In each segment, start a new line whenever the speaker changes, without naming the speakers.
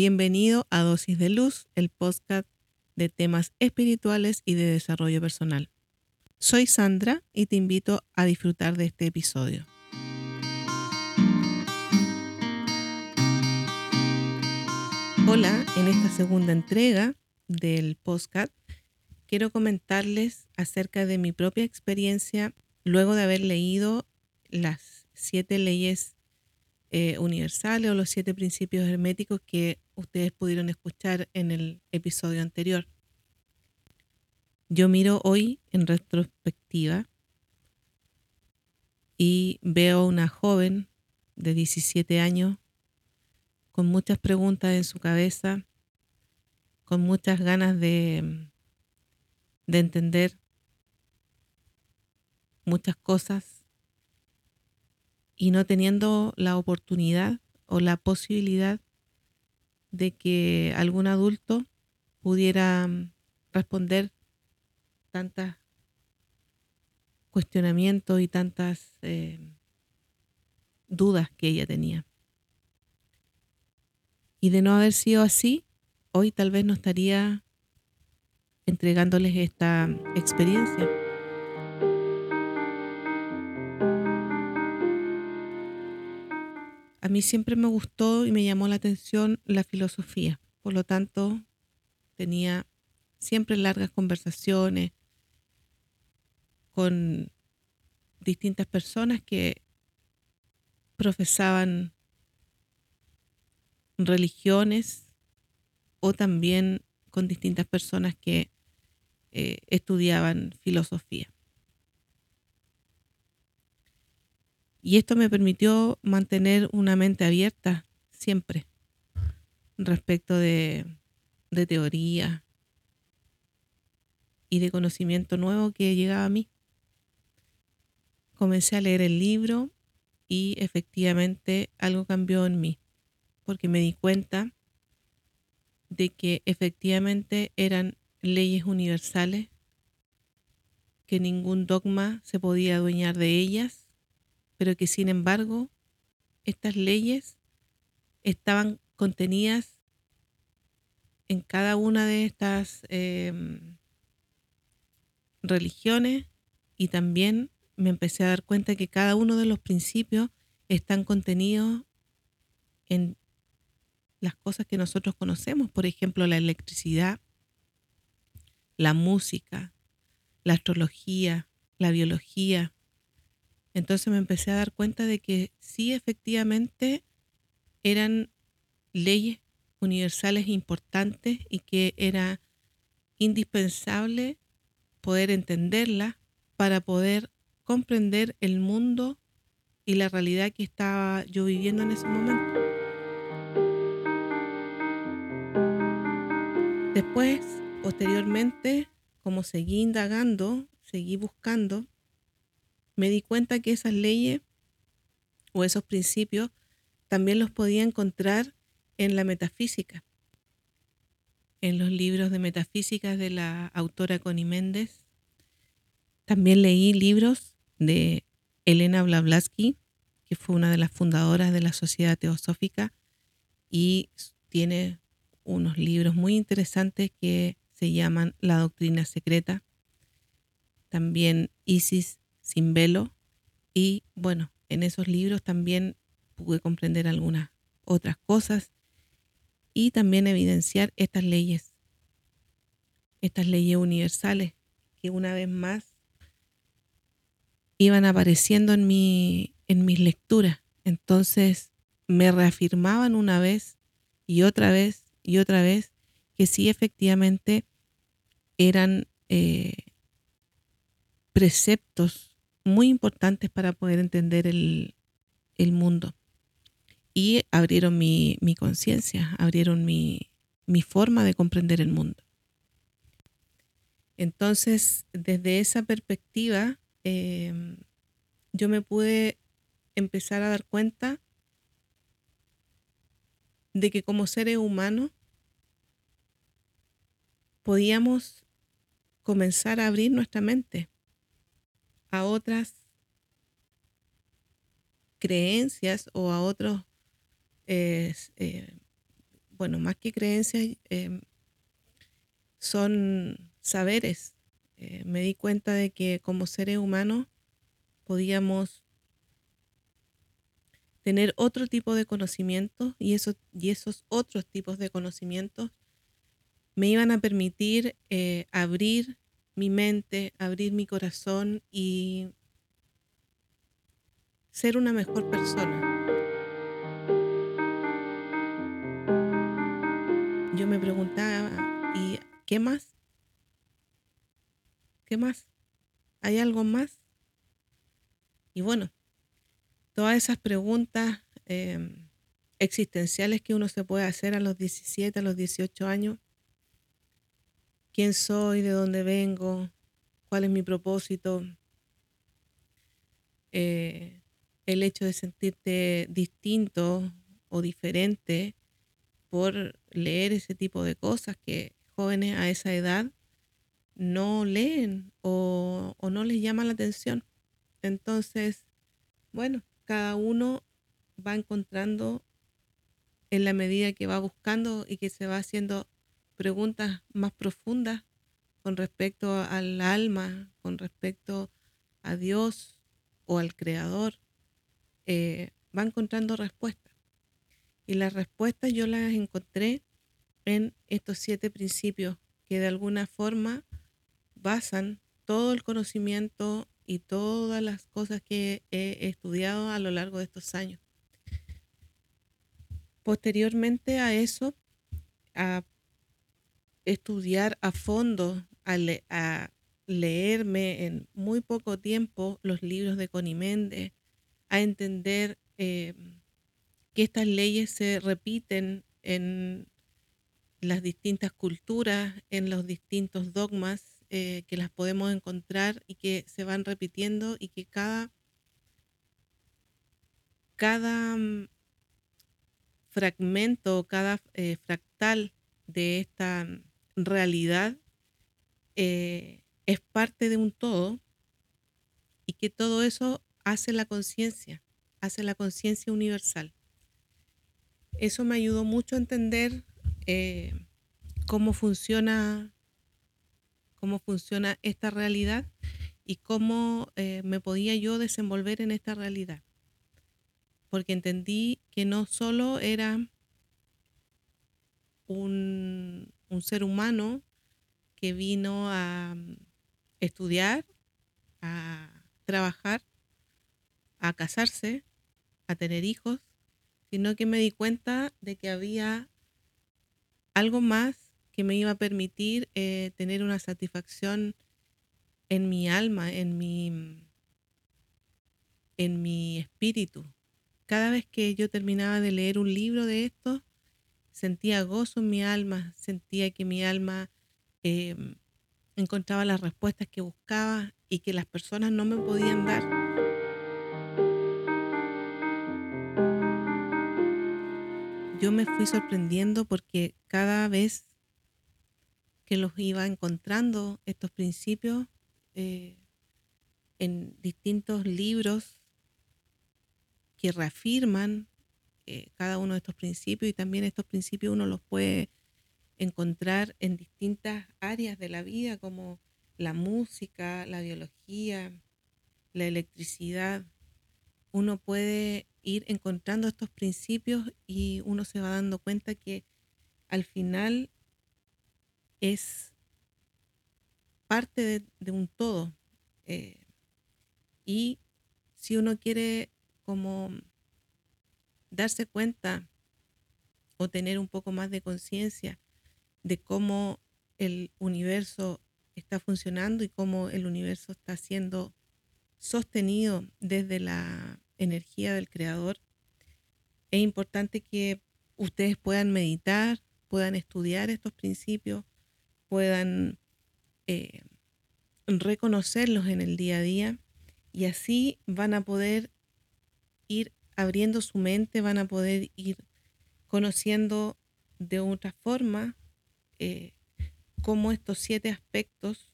Bienvenido a Dosis de Luz, el podcast de temas espirituales y de desarrollo personal. Soy Sandra y te invito a disfrutar de este episodio. Hola, en esta segunda entrega del podcast quiero comentarles acerca de mi propia experiencia luego de haber leído las siete leyes eh, universales o los siete principios herméticos que ustedes pudieron escuchar en el episodio anterior. Yo miro hoy en retrospectiva y veo una joven de 17 años con muchas preguntas en su cabeza, con muchas ganas de, de entender muchas cosas y no teniendo la oportunidad o la posibilidad de que algún adulto pudiera mm, responder tantos cuestionamientos y tantas eh, dudas que ella tenía. Y de no haber sido así, hoy tal vez no estaría entregándoles esta experiencia. Mí siempre me gustó y me llamó la atención la filosofía. Por lo tanto, tenía siempre largas conversaciones con distintas personas que profesaban religiones o también con distintas personas que eh, estudiaban filosofía. Y esto me permitió mantener una mente abierta siempre respecto de, teoría y de conocimiento nuevo que llegaba a mí. Comencé a leer el libro y efectivamente algo cambió en mí, porque me di cuenta de que efectivamente eran leyes universales, que ningún dogma se podía adueñar de ellas pero que sin embargo estas leyes estaban contenidas en cada una de estas em, religiones y también me empecé a dar cuenta que cada uno de los principios están contenidos en las cosas que nosotros conocemos, por ejemplo, la electricidad, la música, la astrología, la biología, entonces me empecé a dar cuenta de que sí, efectivamente, eran leyes universales importantes y que era indispensable poder entenderlas para poder comprender el mundo y la realidad que estaba yo viviendo en ese momento. Después, posteriormente, como seguí indagando, seguí buscando, me di cuenta que esas leyes o esos principios también los podía encontrar en la metafísica, en los libros de metafísica de la autora Connie Méndez. También leí libros de Elena Blavatsky, que fue una de las fundadoras de la Sociedad Teosófica y tiene unos libros muy interesantes que se llaman La Doctrina Secreta. También Isis sin velo. Y bueno, en esos libros también pude comprender algunas otras cosas y también evidenciar estas leyes, estas leyes universales que una vez más iban apareciendo en, mi, en mis lecturas. Entonces me reafirmaban una vez y otra vez y otra vez que sí efectivamente eran eh, preceptos muy importantes para poder entender el, mundo. Y abrieron mi, conciencia, abrieron mi, forma de comprender el mundo. Entonces, desde esa perspectiva, em, yo me pude empezar a dar cuenta de que como seres humanos podíamos comenzar a abrir nuestra mente a otras creencias o a otros eh, bueno, más que creencias, em, son saberes. Eh, me di cuenta de que como seres humanos podíamos tener otro tipo de conocimientos y, esos, y esos otros tipos de conocimientos me iban a permitir eh, abrir mi mente, abrir mi corazón y ser una mejor persona. Yo me preguntaba, ¿y qué más? ¿Qué más? ¿Hay algo más? Y bueno, todas esas preguntas em, existenciales que uno se puede hacer a los 17, a los 18 años. ¿Quién soy? ¿De dónde vengo? ¿Cuál es mi propósito? Eh, el hecho de sentirte distinto o diferente por leer ese tipo de cosas que jóvenes a esa edad no leen o, no les llama la atención. Entonces, bueno, cada uno va encontrando en la medida que va buscando y que se va haciendo preguntas más profundas con respecto al alma, con respecto a Dios o al Creador, eh, va encontrando respuestas. Y las respuestas yo las encontré en estos siete principios que de alguna forma basan todo el conocimiento y todas las cosas que he estudiado a lo largo de estos años. Posteriormente a eso, a estudiar a fondo, a, leerme en muy poco tiempo los libros de Conimende, a entender eh, que estas leyes se repiten en las distintas culturas, en los distintos dogmas, eh, que las podemos encontrar y que se van repitiendo y que cada, cada mm, fragmento, cada eh, fractal de esta realidad es parte de un todo y que todo eso hace la conciencia, hace la conciencia universal. Eso me ayudó mucho a entender eh, cómo funciona cómo funciona esta realidad y cómo eh, me podía yo desenvolver en esta realidad. Porque entendí que no solo era un, un ser humano que vino a estudiar, a trabajar, a casarse, a tener hijos, sino que me di cuenta de que había algo más que me iba a permitir eh, tener una satisfacción en mi alma, en mi, en mi espíritu. Cada vez que yo terminaba de leer un libro de esto, sentía gozo en mi alma, sentía que mi alma em, encontraba las respuestas que buscaba y que las personas no me podían dar. yo me fui sorprendiendo porque cada vez que los iba encontrando, estos principios, eh, en distintos libros que reafirman eh, cada uno de estos principios y también estos principios uno los puede encontrar en distintas áreas de la vida como la música, la biología, la electricidad. Uno puede ir encontrando estos principios y uno se va dando cuenta que al final es parte de, un todo. Eh, y si uno quiere como darse cuenta o tener un poco más de conciencia de cómo el universo está funcionando y cómo el universo está siendo sostenido desde la energía del creador, es importante que ustedes puedan meditar, puedan estudiar estos principios, puedan eh, reconocerlos en el día a día y así van a poder ir abriendo su mente, van a poder ir conociendo de otra forma eh, cómo estos siete aspectos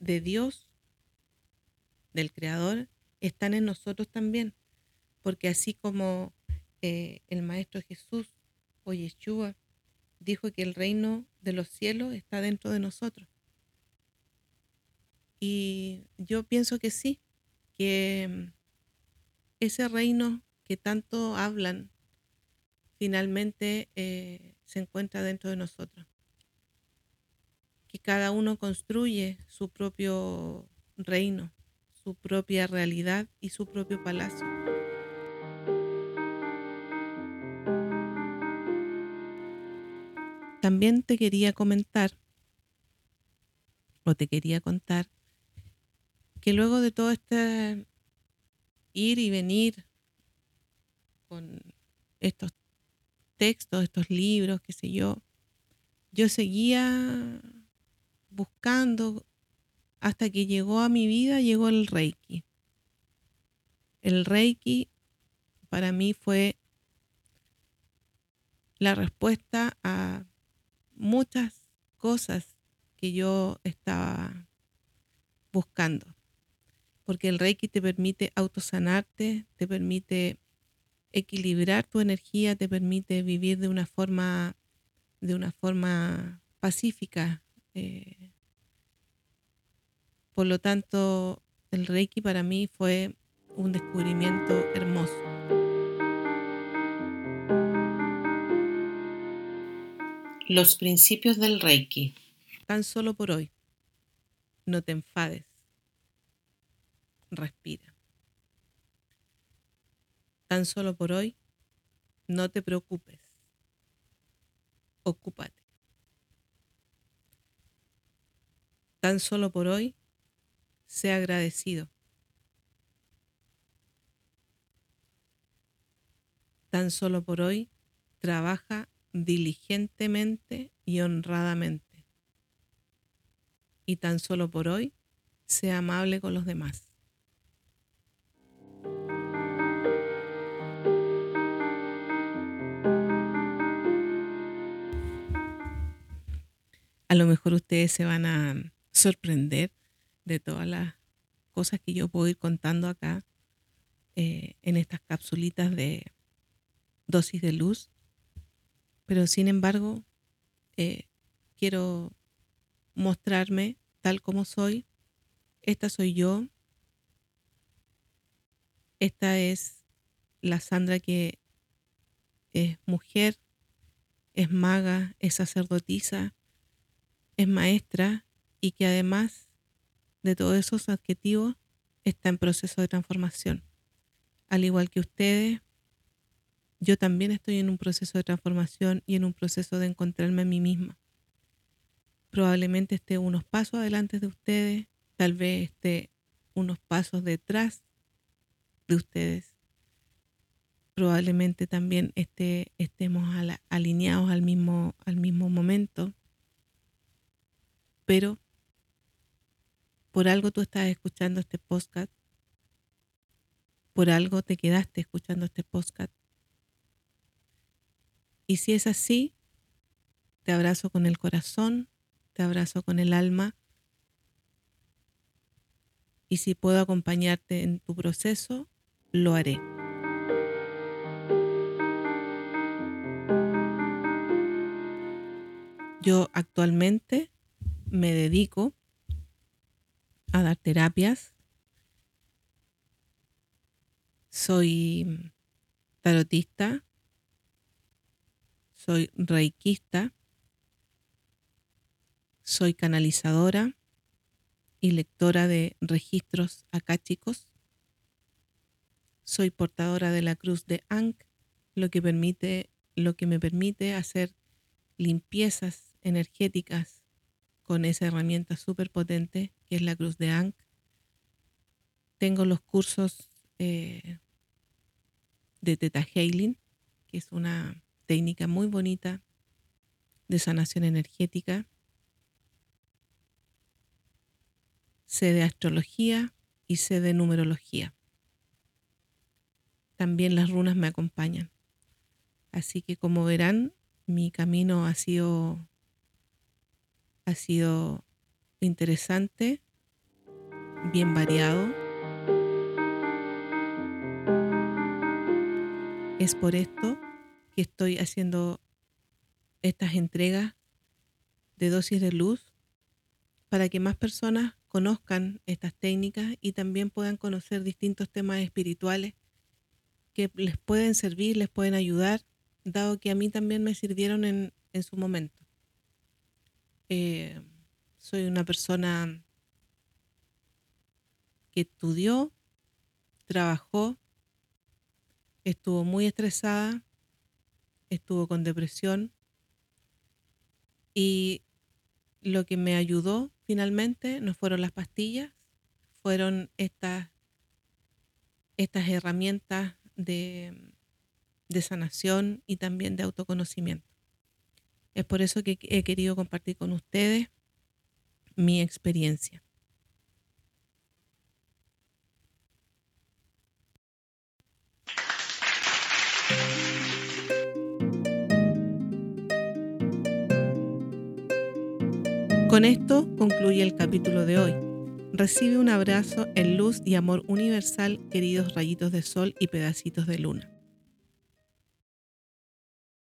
de Dios, del Creador, están en nosotros también porque así como eh, el Maestro Jesús o Yeshua dijo que el reino de los cielos está dentro de nosotros. Y yo pienso que sí, que mm, ese reino que tanto hablan finalmente eh, se encuentra dentro de nosotros. Que cada uno construye su propio reino, su propia realidad y su propio palacio. También te quería comentar, o te quería contar, que luego de todo este ir y venir con estos textos, estos libros, qué sé yo, yo seguía buscando hasta que llegó a mi vida, llegó el Reiki. El Reiki para mí fue la respuesta a muchas cosas que yo estaba buscando. Porque el Reiki te permite autosanarte, te permite equilibrar tu energía, te permite vivir de una forma, de una forma pacífica. Eh. por lo tanto, el Reiki para mí fue un descubrimiento hermoso. Los principios del Reiki. Tan solo por hoy. No te enfades. Respira. Tan solo por hoy. No te preocupes. Ocúpate. Tan solo por hoy. Sé agradecido. Tan solo por hoy. Trabaja diligentemente y honradamente. Y tan solo por hoy, sea amable con los demás. A lo mejor ustedes se van a sorprender de todas las cosas que yo puedo ir contando acá eh, en estas capsulitas de dosis de luz pero sin embargo, eh, quiero mostrarme tal como soy. Esta soy yo. Esta es la Sandra que es mujer, es maga, es sacerdotisa, es maestra y que además de todos esos adjetivos está en proceso de transformación. Al igual que ustedes, yo también estoy en un proceso de transformación y en un proceso de encontrarme a mí misma. Probablemente esté unos pasos adelante de ustedes, tal vez esté unos pasos detrás de ustedes. Probablemente también esté, estemos alineados al mismo, al mismo momento. Pero por algo tú estás escuchando este podcast. Por algo te quedaste escuchando este podcast y si es así, te abrazo con el corazón, te abrazo con el alma. Y si puedo acompañarte en tu proceso, lo haré. Yo actualmente me dedico a dar terapias. Soy tarotista, soy reikista, soy canalizadora y lectora de registros acáchicos. Soy portadora de la cruz de Ankh, lo que, permite, lo que me permite hacer limpiezas energéticas con esa herramienta súper potente que es la cruz de Ankh. Tengo los cursos eh, de Teta Healing, que es una técnica muy bonita de sanación energética. Sé de astrología y sé de numerología. También las runas me acompañan. Así que como verán, mi camino ha sido ha sido interesante, bien variado. Es por esto que estoy haciendo estas entregas de dosis de luz para que más personas conozcan estas técnicas y también puedan conocer distintos temas espirituales que les pueden servir, les pueden ayudar, dado que a mí también me sirvieron en, en su momento. Eh, soy una persona que estudió, trabajó, estuvo muy estresada, estuvo con depresión y lo que me ayudó finalmente no fueron las pastillas, fueron estas, estas herramientas de, de sanación y también de autoconocimiento. Es por eso que he querido compartir con ustedes mi experiencia. Con esto concluye el capítulo de hoy. Recibe un abrazo en luz y amor universal, queridos rayitos de sol y pedacitos de luna.